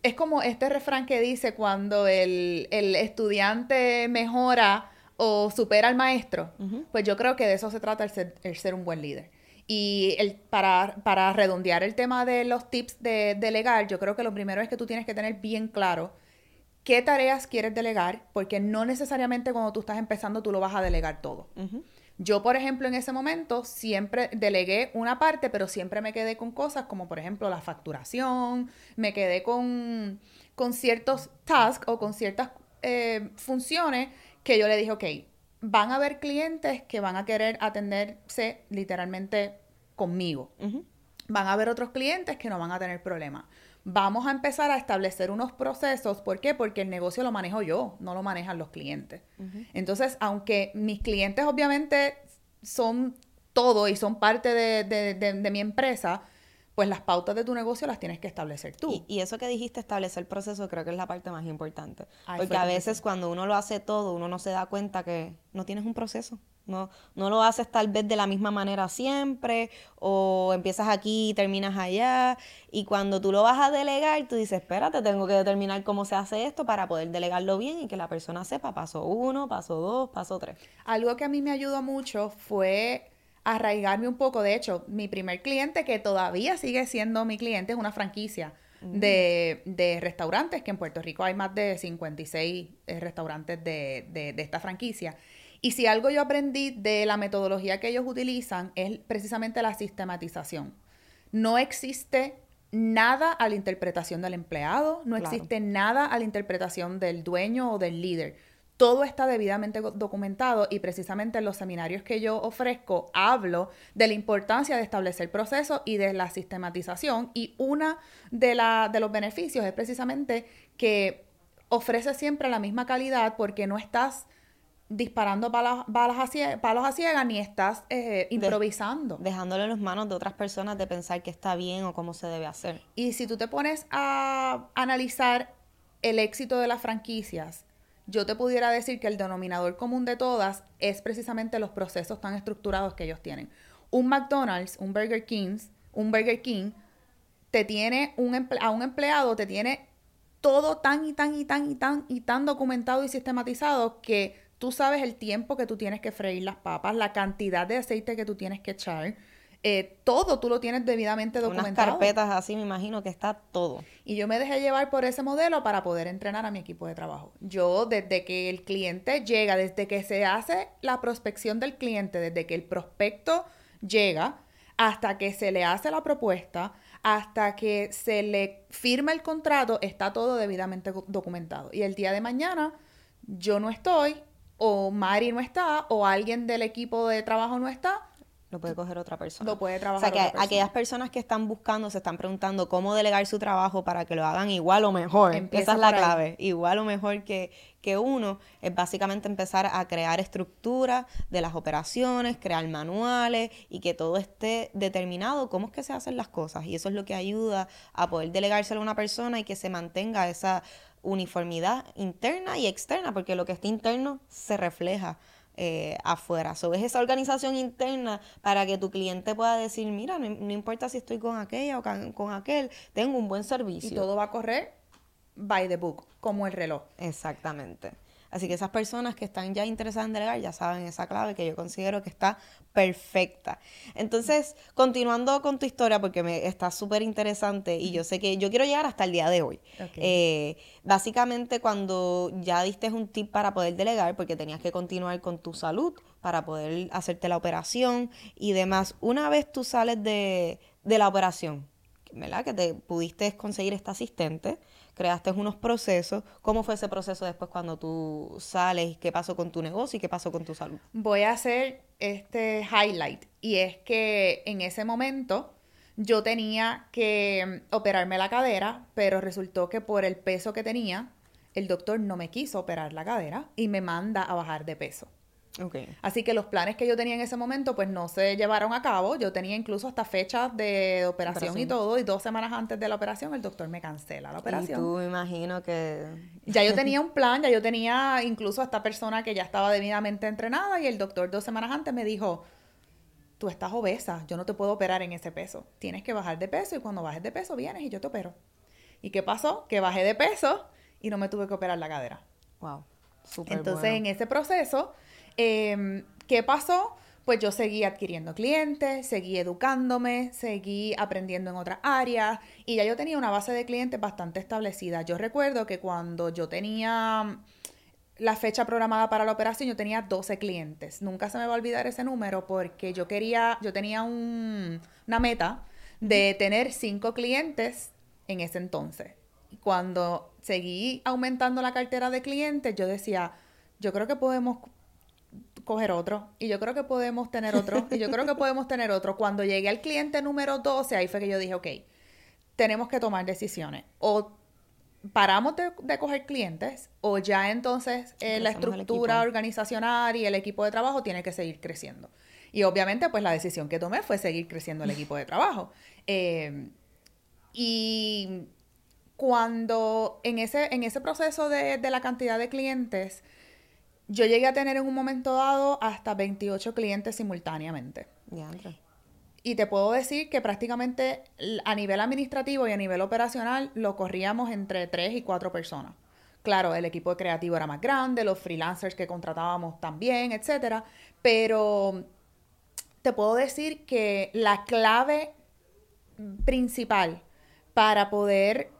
es como este refrán que dice cuando el, estudiante mejora o supera al maestro, pues yo creo que de eso se trata el ser, un buen líder. Y el, para, para redondear el tema de los tips de delegar, yo creo que lo primero es que tú tienes que tener bien claro qué tareas quieres delegar, porque no necesariamente cuando tú estás empezando tú lo vas a delegar todo. Yo, por ejemplo, en ese momento siempre delegué una parte, pero siempre me quedé con cosas como, por ejemplo, la facturación, me quedé con, con ciertos tasks o con ciertas eh, funciones que yo le dije, ok, van a haber clientes que van a querer atenderse literalmente conmigo. Van a haber otros clientes que no van a tener problemas. Vamos a empezar a establecer unos procesos. ¿Por qué? Porque el negocio lo manejo yo, no lo manejan los clientes. Entonces, aunque mis clientes obviamente son todo y son parte de, mi empresa, pues las pautas de tu negocio las tienes que establecer tú. Y, eso que dijiste, establecer el proceso, creo que es la parte más importante. Porque a veces cuando uno lo hace todo, uno no se da cuenta que no tienes un proceso. No, no lo haces tal vez de la misma manera siempre, o empiezas aquí y terminas allá. Y cuando tú lo vas a delegar, tú dices, espérate, tengo que determinar cómo se hace esto para poder delegarlo bien y que la persona sepa paso uno, paso dos, paso tres. Algo que a mí me ayudó mucho fue arraigarme un poco. De hecho, mi primer cliente, que todavía sigue siendo mi cliente, es una franquicia mm. de, restaurantes, que en Puerto Rico hay más de 56 eh, restaurantes de, de esta franquicia. Y si algo yo aprendí de la metodología que ellos utilizan es precisamente la sistematización. No existe nada a la interpretación del empleado, no existe nada a la interpretación del dueño o del líder. Todo está debidamente documentado y precisamente en los seminarios que yo ofrezco hablo de la importancia de establecer procesos y de la sistematización y una de, la, de los beneficios es precisamente que ofrece siempre la misma calidad porque no estás disparando balas, balas a palos a ciegas ni estás eh, improvisando. dejándole en las manos de otras personas de pensar que está bien o cómo se debe hacer. Y si tú te pones a analizar el éxito de las franquicias, yo te pudiera decir que el denominador común de todas es precisamente los procesos tan estructurados que ellos tienen. Un McDonald's, un Burger King, un Burger King, te tiene un a un empleado, te tiene todo tan y tan y tan y tan y tan documentado y sistematizado que Tú sabes el tiempo que tú tienes que freír las papas, la cantidad de aceite que tú tienes que echar. Eh, todo tú lo tienes debidamente documentado. Unas carpetas así, me imagino que está todo. Y yo me dejé llevar por ese modelo para poder entrenar a mi equipo de trabajo. Yo, desde que el cliente llega, desde que se hace la prospección del cliente, desde que el prospecto llega, hasta que se le hace la propuesta, hasta que se le firma el contrato, está todo debidamente documentado. Y el día de mañana yo no estoy o Mari no está o alguien del equipo de trabajo no está, lo puede coger otra persona. Lo puede trabajar. O sea, que aquellas personas que están buscando, se están preguntando cómo delegar su trabajo para que lo hagan igual o mejor. Esa es la clave. Igual o mejor que, que uno. Es básicamente empezar a crear estructuras de las operaciones, crear manuales y que todo esté determinado cómo es que se hacen las cosas. Y eso es lo que ayuda a poder delegárselo a una persona y que se mantenga esa uniformidad interna y externa, porque lo que está interno se refleja eh, afuera. So, es esa organización interna para que tu cliente pueda decir, mira, no, no importa si estoy con aquella o con, aquel, tengo un buen servicio. Y todo va a correr by the book, como el reloj. Exactamente. Así que esas personas que están ya interesadas en delegar ya saben esa clave que yo considero que está perfecta. Entonces, continuando con tu historia, porque me está súper interesante y yo sé que yo quiero llegar hasta el día de hoy. Eh, básicamente, cuando ya diste un tip para poder delegar, porque tenías que continuar con tu salud para poder hacerte la operación y demás, una vez tú sales de, de la operación, ¿verdad? Que te pudiste conseguir esta asistente, creaste unos procesos. ¿Cómo fue ese proceso después cuando tú sales? ¿Qué pasó con tu negocio y qué pasó con tu salud? Voy a hacer este highlight y es que en ese momento yo tenía que mm, operarme la cadera, pero resultó que por el peso que tenía, el doctor no me quiso operar la cadera y me manda a bajar de peso. Así que los planes que yo tenía en ese momento, pues no se llevaron a cabo. Yo tenía incluso hasta fechas de operación, y todo, y dos semanas antes de la operación el doctor me cancela la operación. Y tú me imagino que... Ya yo tenía un plan, ya yo tenía incluso a esta persona que ya estaba debidamente entrenada y el doctor dos semanas antes me dijo, tú estás obesa, yo no te puedo operar en ese peso. Tienes que bajar de peso y cuando bajes de peso vienes y yo te opero. ¿Y qué pasó? Que bajé de peso y no me tuve que operar la cadera. Wow. Entonces, en ese proceso Em, ¿Qué pasó? Pues yo seguí adquiriendo clientes, seguí educándome, seguí aprendiendo en otras áreas y ya yo tenía una base de clientes bastante establecida. Yo recuerdo que cuando yo tenía la fecha programada para la operación, yo tenía 12 clientes. Nunca se me va a olvidar ese número porque yo quería, yo tenía una meta de tener 5 clientes en ese entonces. Cuando seguí aumentando la cartera de clientes, yo decía, yo creo que podemos coger otro. Y yo creo que podemos tener otro. Y yo creo que podemos tener otro. Cuando llegué al cliente número 12, ahí fue que yo dije, ok, tenemos que tomar decisiones. O paramos de, coger clientes, o ya entonces eh, la estructura organizacional y el equipo de trabajo tiene que seguir creciendo. Y obviamente, pues la decisión que tomé fue seguir creciendo el equipo de trabajo. Eh, y cuando en ese, en ese proceso de, de la cantidad de clientes, yo llegué a tener en un momento dado hasta 28 clientes simultáneamente. Y te puedo decir que prácticamente a nivel administrativo y a nivel operacional lo corríamos entre 3 y 4 personas. Claro, el equipo de creativo era más grande, los freelancers que contratábamos también, etcétera, pero te puedo decir que la clave principal para poder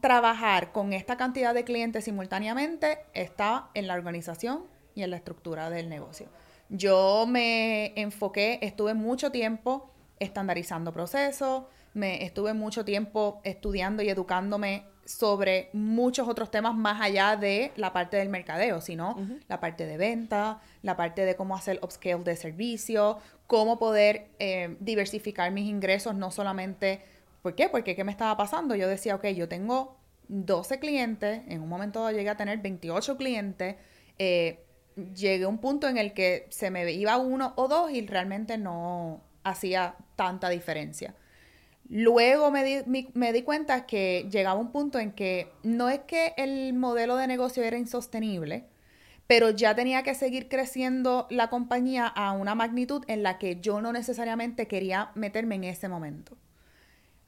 trabajar con esta cantidad de clientes simultáneamente está en la organización y en la estructura del negocio. Yo me enfoqué, estuve mucho tiempo estandarizando procesos, me estuve mucho tiempo estudiando y educándome sobre muchos otros temas más allá de la parte del mercadeo, sino la parte de venta, la parte de cómo hacer upscale de servicio, cómo poder eh, diversificar mis ingresos, no solamente, ¿por qué? Porque ¿qué me estaba pasando? Yo decía, ok, yo tengo 12 clientes, en un momento llegué a tener 28 clientes, eh, llegué a un punto en el que se me iba uno o dos y realmente no hacía tanta diferencia. Luego me di, me di cuenta que llegaba un punto en que no es que el modelo de negocio era insostenible, pero ya tenía que seguir creciendo la compañía a una magnitud en la que yo no necesariamente quería meterme en ese momento.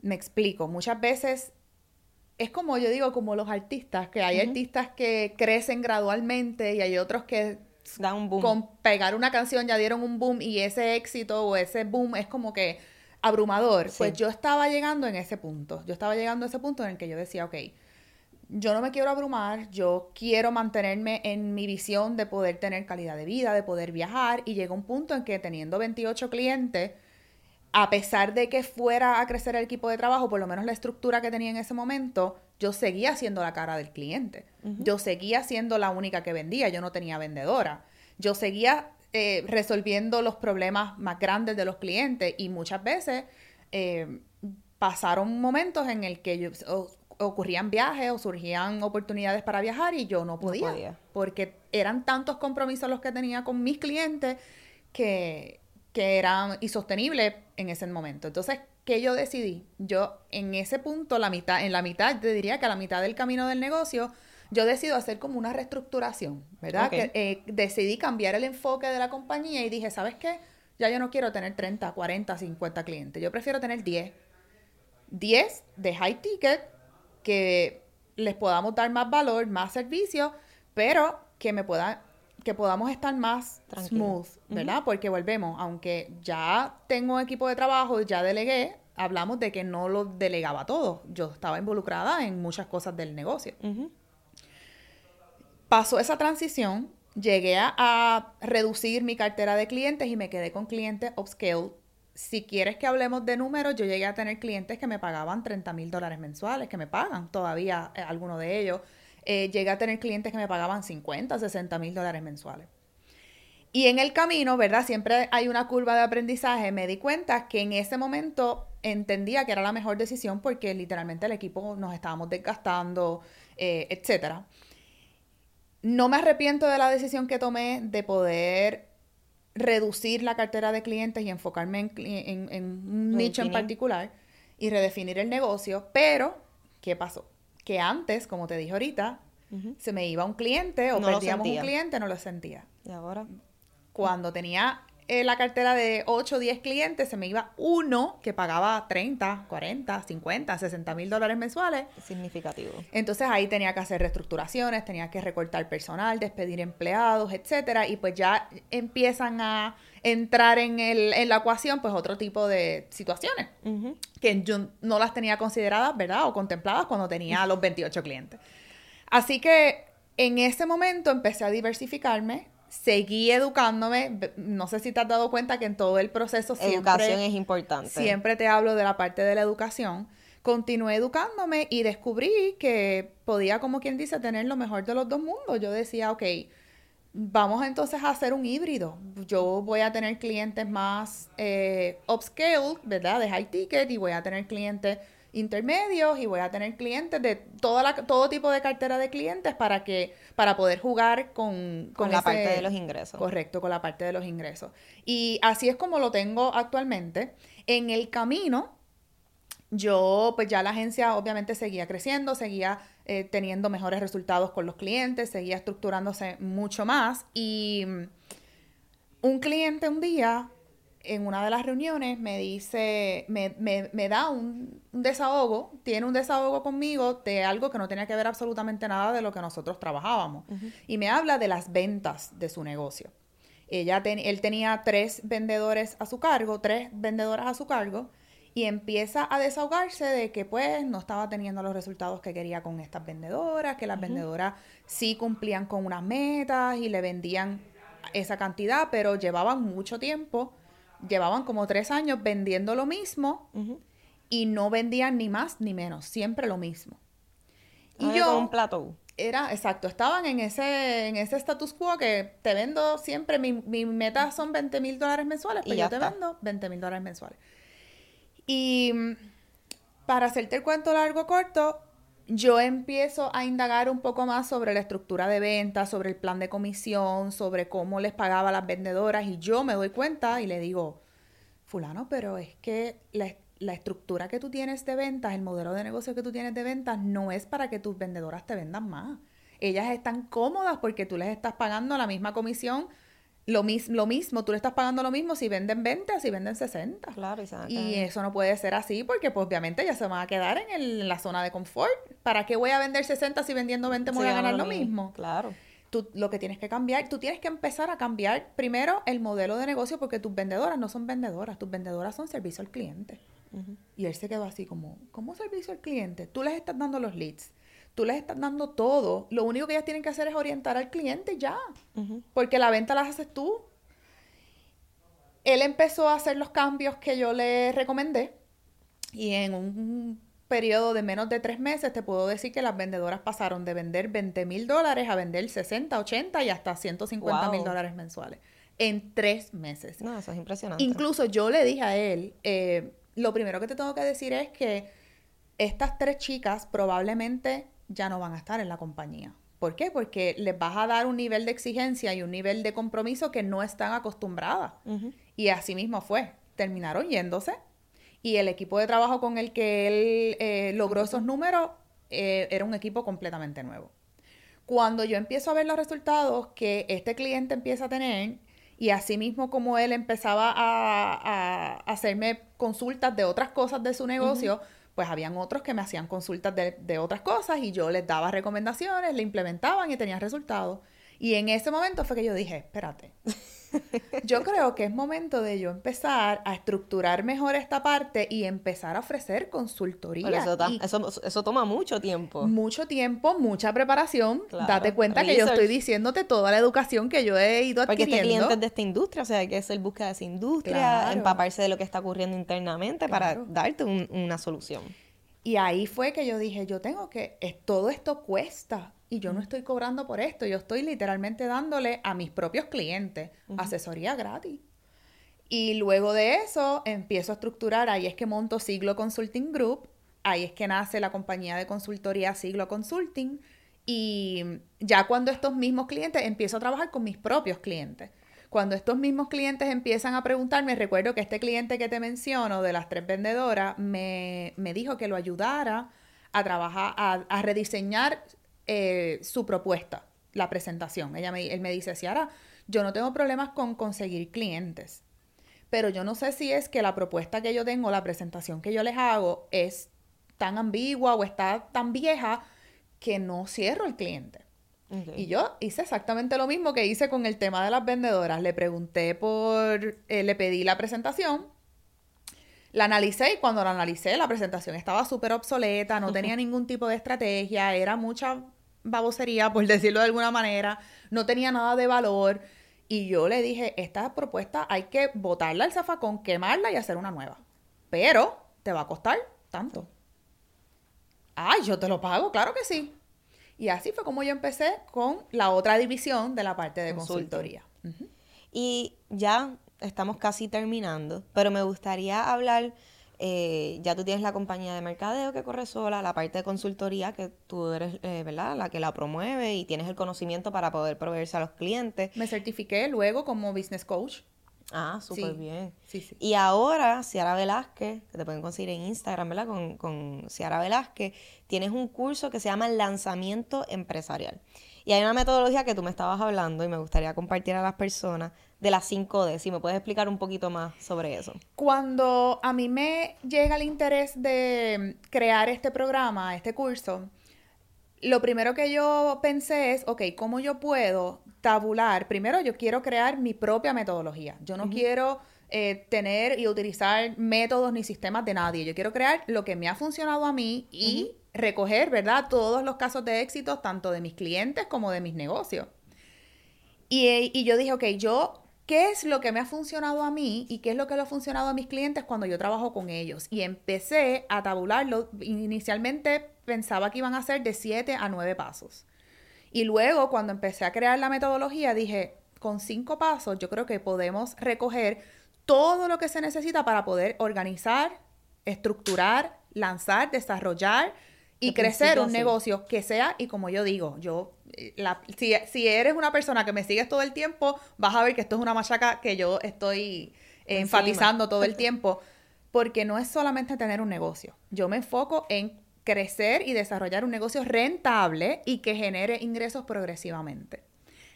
Me explico, muchas veces es como yo digo, como los artistas, que hay artistas que crecen gradualmente y hay otros que dan un boom. Con pegar una canción ya dieron un boom y ese éxito o ese boom es como que abrumador. Pues yo estaba llegando en ese punto. Yo estaba llegando a ese punto en el que yo decía, ok, yo no me quiero abrumar, yo quiero mantenerme en mi visión de poder tener calidad de vida, de poder viajar y llegó un punto en que teniendo 28 clientes, a pesar de que fuera a crecer el equipo de trabajo, por lo menos la estructura que tenía en ese momento, yo seguía siendo la cara del cliente. Yo seguía siendo la única que vendía, yo no tenía vendedora. Yo seguía eh, resolviendo los problemas más grandes de los clientes y muchas veces eh, pasaron momentos en el que ocurrían viajes o surgían oportunidades para viajar y yo no podía, porque eran tantos compromisos los que tenía con mis clientes que, que eran insostenibles en ese momento. Entonces, ¿qué yo decidí? Yo en ese punto, la mitad, en la mitad, te diría que a la mitad del camino del negocio, yo decido hacer como una reestructuración, ¿verdad? Que, eh, decidí cambiar el enfoque de la compañía y dije, ¿sabes qué? Ya yo no quiero tener 30, 40, 50 clientes, yo prefiero tener 10. 10 de high ticket que les podamos dar más valor, más servicio, pero que me puedan que podamos estar más smooth, ¿verdad? Porque volvemos, aunque ya tengo un equipo de trabajo, ya delegué, hablamos de que no lo delegaba todo. Yo estaba involucrada en muchas cosas del negocio. Pasó esa transición, llegué a, reducir mi cartera de clientes y me quedé con clientes upscale. Si quieres que hablemos de números, yo llegué a tener clientes que me pagaban 30 mil dólares mensuales, que me pagan todavía eh, algunos de ellos eh, llegué a tener clientes que me pagaban 50, 60 mil dólares mensuales. Y en el camino, ¿verdad? Siempre hay una curva de aprendizaje. Me di cuenta que en ese momento entendía que era la mejor decisión porque literalmente el equipo nos estábamos desgastando, eh, etc. No me arrepiento de la decisión que tomé de poder reducir la cartera de clientes y enfocarme en, en un nicho en particular y redefinir el negocio, pero ¿qué pasó? Que antes, como te dije ahorita, se me iba un cliente o perdíamos un cliente, no lo sentía. ¿Y ahora? Cuando tenía eh, la cartera de 8 o 10 clientes, se me iba uno que pagaba 30, 40, 50, 60 mil dólares mensuales. Significativo. Entonces ahí tenía que hacer reestructuraciones, tenía que recortar personal, despedir empleados, etcétera, y pues ya empiezan a entrar en, el, en la ecuación pues otro tipo de situaciones que yo no las tenía consideradas, ¿verdad? O contempladas cuando tenía los 28 clientes. Así que en ese momento empecé a diversificarme, seguí educándome. No sé si te has dado cuenta que en todo el proceso siempre... Educación es importante. Siempre te hablo de la parte de la educación. Continué educándome y descubrí que podía, como quien dice, tener lo mejor de los dos mundos. Yo decía, ok, vamos entonces a hacer un híbrido. Yo voy a tener clientes más eh, upscale, ¿verdad? De high ticket y voy a tener clientes intermedios y voy a tener clientes de toda la, todo tipo de cartera de clientes para que para poder jugar con, con, la parte de los ingresos. Correcto, con la parte de los ingresos. Y así es como lo tengo actualmente. En el camino, yo, pues ya la agencia obviamente seguía creciendo, seguía eh, teniendo mejores resultados con los clientes, seguía estructurándose mucho más. Y mm, un cliente un día, en una de las reuniones, me dice, me, me, me da un, desahogo, tiene un desahogo conmigo de algo que no tenía que ver absolutamente nada de lo que nosotros trabajábamos. Y me habla de las ventas de su negocio. Ella él tenía tres vendedores a su cargo, tres vendedoras a su cargo, y empieza a desahogarse de que pues no estaba teniendo los resultados que quería con estas vendedoras, que las vendedoras sí cumplían con unas metas y le vendían esa cantidad, pero llevaban mucho tiempo, llevaban como tres años vendiendo lo mismo y no vendían ni más ni menos, siempre lo mismo. Y yo... un plato. Era, exacto, estaban en ese, en ese status quo que te vendo siempre, mi, mi meta son 20 mil dólares mensuales, pero pues yo te vendo 20 mil dólares mensuales. Y mm, para hacerte el cuento largo corto, yo empiezo a indagar un poco más sobre la estructura de ventas, sobre el plan de comisión, sobre cómo les pagaba a las vendedoras y yo me doy cuenta y le digo, fulano, pero es que la, la estructura que tú tienes de ventas, el modelo de negocio que tú tienes de ventas no es para que tus vendedoras te vendan más. Ellas están cómodas porque tú les estás pagando la misma comisión lo, lo mismo, tú le estás pagando lo mismo si venden 20 o si venden 60. Claro, exacto. Y eso no puede ser así porque pues obviamente ya se van a quedar en, la zona de confort. ¿Para qué voy a vender 60 si vendiendo 20 me voy a ganar lo mismo? Claro. Tú lo que tienes que cambiar, tú tienes que empezar a cambiar primero el modelo de negocio porque tus vendedoras no son vendedoras, tus vendedoras son servicio al cliente. Y él se quedó así como, ¿cómo servicio al cliente? Tú les estás dando los leads tú les estás dando todo. Lo único que ellas tienen que hacer es orientar al cliente ya. Porque la venta la haces tú. Él empezó a hacer los cambios que yo le recomendé. Y en un periodo de menos de tres meses te puedo decir que las vendedoras pasaron de vender 20 mil dólares a vender 60, 80 y hasta 150 mil dólares mensuales. En tres meses. No, eso es impresionante. Incluso yo le dije a él, eh, lo primero que te tengo que decir es que estas tres chicas probablemente ya no van a estar en la compañía. ¿Por qué? Porque les vas a dar un nivel de exigencia y un nivel de compromiso que no están acostumbradas. Y así mismo fue. Terminaron yéndose y el equipo de trabajo con el que él eh, logró esos números eh, era un equipo completamente nuevo. Cuando yo empiezo a ver los resultados que este cliente empieza a tener y así mismo como él empezaba a, hacerme consultas de otras cosas de su negocio, pues habían otros que me hacían consultas de, otras cosas y yo les daba recomendaciones, le implementaban y tenían resultados. Y en ese momento fue que yo dije, espérate, yo creo que es momento de yo empezar a estructurar mejor esta parte y empezar a ofrecer consultoría. eso, toma mucho tiempo. Mucho tiempo, mucha preparación. Date cuenta que yo estoy diciéndote toda la educación que yo he ido adquiriendo. Porque este cliente es de esta industria, o sea, hay que hacer búsqueda de esa industria, empaparse de lo que está ocurriendo internamente para darte una solución. Y ahí fue que yo dije, yo tengo que, todo esto cuesta y yo no estoy cobrando por esto, yo estoy literalmente dándole a mis propios clientes asesoría gratis. Y luego de eso empiezo a estructurar, ahí es que monto Siglo Consulting Group, ahí es que nace la compañía de consultoría Siglo Consulting y ya cuando estos mismos clientes empiezo a trabajar con mis propios clientes. Cuando estos mismos clientes empiezan a preguntarme, recuerdo que este cliente que te menciono de las tres vendedoras me, dijo que lo ayudara a trabajar, a, a rediseñar eh, su propuesta, la presentación. Ella me, él me dice, Ciara, yo no tengo problemas con conseguir clientes, pero yo no sé si es que la propuesta que yo tengo, la presentación que yo les hago es tan ambigua o está tan vieja que no cierro el cliente. Y yo hice exactamente lo mismo que hice con el tema de las vendedoras. Le pregunté por, eh, le pedí la presentación, la analicé y cuando la analicé la presentación estaba súper obsoleta, no tenía ningún tipo de estrategia, era mucha babosería, por decirlo de alguna manera, no tenía nada de valor. Y yo le dije, esta propuesta hay que botarla al zafacón, quemarla y hacer una nueva. Pero te va a costar tanto. Ay, yo te lo pago, claro que sí. Y así fue como yo empecé con la otra división de la parte de consultoría. Y ya estamos casi terminando, pero me gustaría hablar eh, ya tú tienes la compañía de mercadeo que corre sola, la parte de consultoría que tú eres, eh, ¿verdad? La que la promueve y tienes el conocimiento para poder proveerse a los clientes. Me certifiqué luego como business coach. Ah, súper bien. Sí, sí. Y ahora, Ciara Velázquez, que te pueden conseguir en Instagram, ¿verdad? Con, con Ciara Velázquez, tienes un curso que se llama Lanzamiento Empresarial. Y hay una metodología que tú me estabas hablando y me gustaría compartir a las personas de las 5D. Si me puedes explicar un poquito más sobre eso. Cuando a mí me llega el interés de crear este programa, este curso, lo primero que yo pensé es, ok, ¿cómo yo puedo tabular? Primero, yo quiero crear mi propia metodología. Yo no quiero eh, tener y utilizar métodos ni sistemas de nadie. Yo quiero crear lo que me ha funcionado a mí y recoger, ¿verdad? Todos los casos de éxito, tanto de mis clientes como de mis negocios. Y, y yo dije, ok, yo ¿qué es lo que me ha funcionado a mí y qué es lo que le ha funcionado a mis clientes cuando yo trabajo con ellos? Y empecé a tabularlo. Inicialmente pensaba que iban a ser de 7 a 9 pasos. Y luego, cuando empecé a crear la metodología, dije, con 5 pasos yo creo que podemos recoger todo lo que se necesita para poder organizar, estructurar, lanzar, desarrollar y crecer un negocio que sea, y como yo digo, yo si, eres una persona que me sigues todo el tiempo, vas a ver que esto es una machaca que yo estoy enfatizando todo el tiempo, porque no es solamente tener un negocio. Yo me enfoco en crecer y desarrollar un negocio rentable y que genere ingresos progresivamente.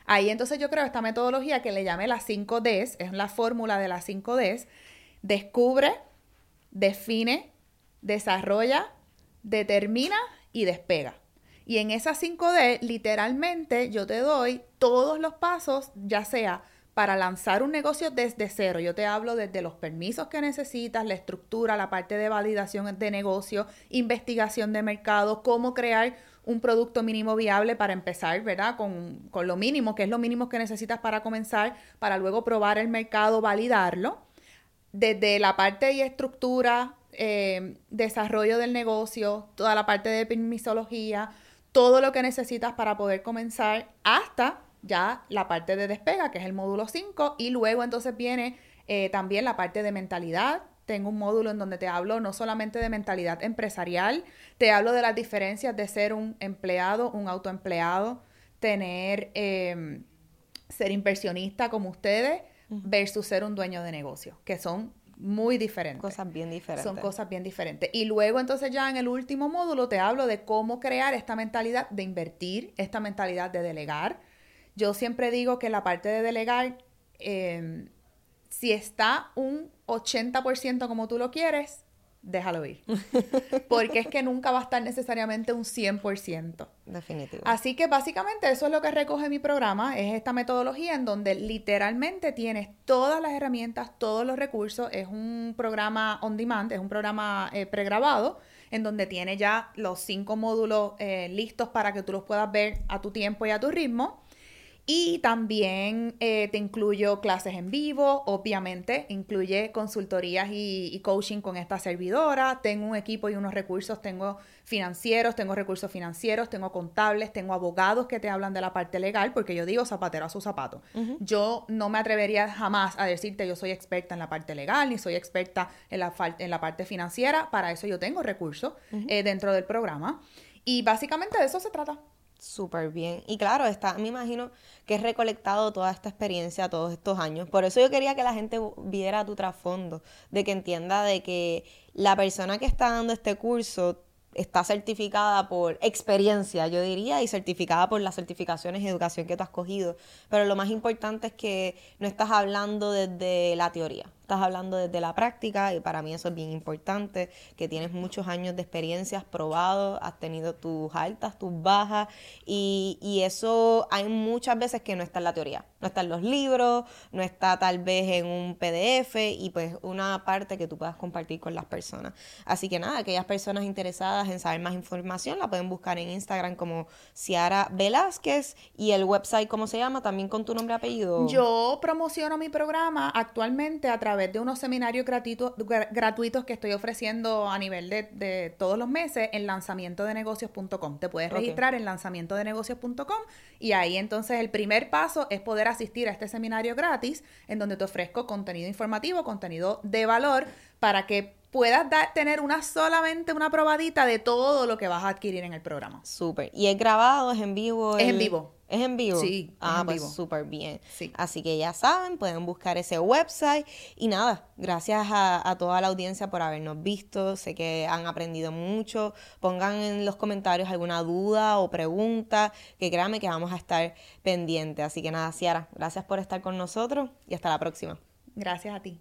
Ahí entonces yo creo esta metodología que le llamé las 5 Ds, es la fórmula de las 5 Ds, descubre, define, desarrolla, determina y despega. Y en esas 5D, literalmente, yo te doy todos los pasos, ya sea para lanzar un negocio desde cero. Yo te hablo desde los permisos que necesitas, la estructura, la parte de validación de negocio, investigación de mercado, cómo crear un producto mínimo viable para empezar, ¿verdad? Con, lo mínimo, que es lo mínimo que necesitas para comenzar, para luego probar el mercado, validarlo. Desde la parte de estructura, eh, desarrollo del negocio, toda la parte de permisología, todo lo que necesitas para poder comenzar hasta ya la parte de despega, que es el módulo 5, y luego entonces viene eh, también la parte de mentalidad. Tengo un módulo en donde te hablo no solamente de mentalidad empresarial, te hablo de las diferencias de ser un empleado, un autoempleado, tener, em, ser inversionista como ustedes, versus ser un dueño de negocio, que son muy diferentes. Cosas bien diferentes. Son cosas bien diferentes. Y luego entonces ya en el último módulo te hablo de cómo crear esta mentalidad de invertir, esta mentalidad de delegar. Yo siempre digo que la parte de delegar, em, si está un 80% como tú lo quieres, déjalo ir. Porque es que nunca va a estar necesariamente un 100%. Definitivo. Así que básicamente eso es lo que recoge mi programa, es esta metodología en donde literalmente tienes todas las herramientas, todos los recursos, es un programa on demand, es un programa eh, pregrabado en donde tiene ya los cinco módulos eh, listos para que tú los puedas ver a tu tiempo y a tu ritmo. Y también eh, te incluyo clases en vivo, obviamente, incluye consultorías y, coaching con esta servidora. Tengo un equipo y unos recursos, tengo financieros, tengo recursos financieros, tengo contables, tengo abogados que te hablan de la parte legal, porque yo digo zapatero a su zapato. Yo no me atrevería jamás a decirte yo soy experta en la parte legal, ni soy experta en la, en la parte financiera. Para eso yo tengo recursos eh, dentro del programa. Y básicamente de eso se trata súper bien. Y claro, está, me imagino que has recolectado toda esta experiencia todos estos años. Por eso yo quería que la gente viera tu trasfondo, de que entienda de que la persona que está dando este curso está certificada por experiencia, yo diría, y certificada por las certificaciones y educación que tú has cogido. Pero lo más importante es que no estás hablando desde la teoría, estás hablando desde la práctica y para mí eso es bien importante, que tienes muchos años de experiencias probado, has tenido tus altas, tus bajas y, y, eso hay muchas veces que no está en la teoría, no está en los libros, no está tal vez en un PDF y pues una parte que tú puedas compartir con las personas. Así que nada, aquellas personas interesadas en saber más información la pueden buscar en Instagram como Ciara Velázquez y el website, ¿cómo se llama? También con tu nombre y apellido. Yo promociono mi programa actualmente a través través de unos seminarios gratuitos, gratuitos que estoy ofreciendo a nivel de, todos los meses en lanzamientodenegocios.com. Te puedes registrar en lanzamientodenegocios.com y ahí entonces el primer paso es poder asistir a este seminario gratis en donde te ofrezco contenido informativo, contenido de valor para que puedas tener una solamente una probadita de todo lo que vas a adquirir en el programa. Súper. ¿Y es grabado? ¿Es en vivo? Es en vivo. ¿Es en vivo? Sí. Ah, pues súper bien. Así que ya saben, pueden buscar ese website. Y nada, gracias a, toda la audiencia por habernos visto. Sé que han aprendido mucho. Pongan en los comentarios alguna duda o pregunta, que créanme que vamos a estar pendientes. Así que nada, Ciara, gracias por estar con nosotros y hasta la próxima. Gracias a ti.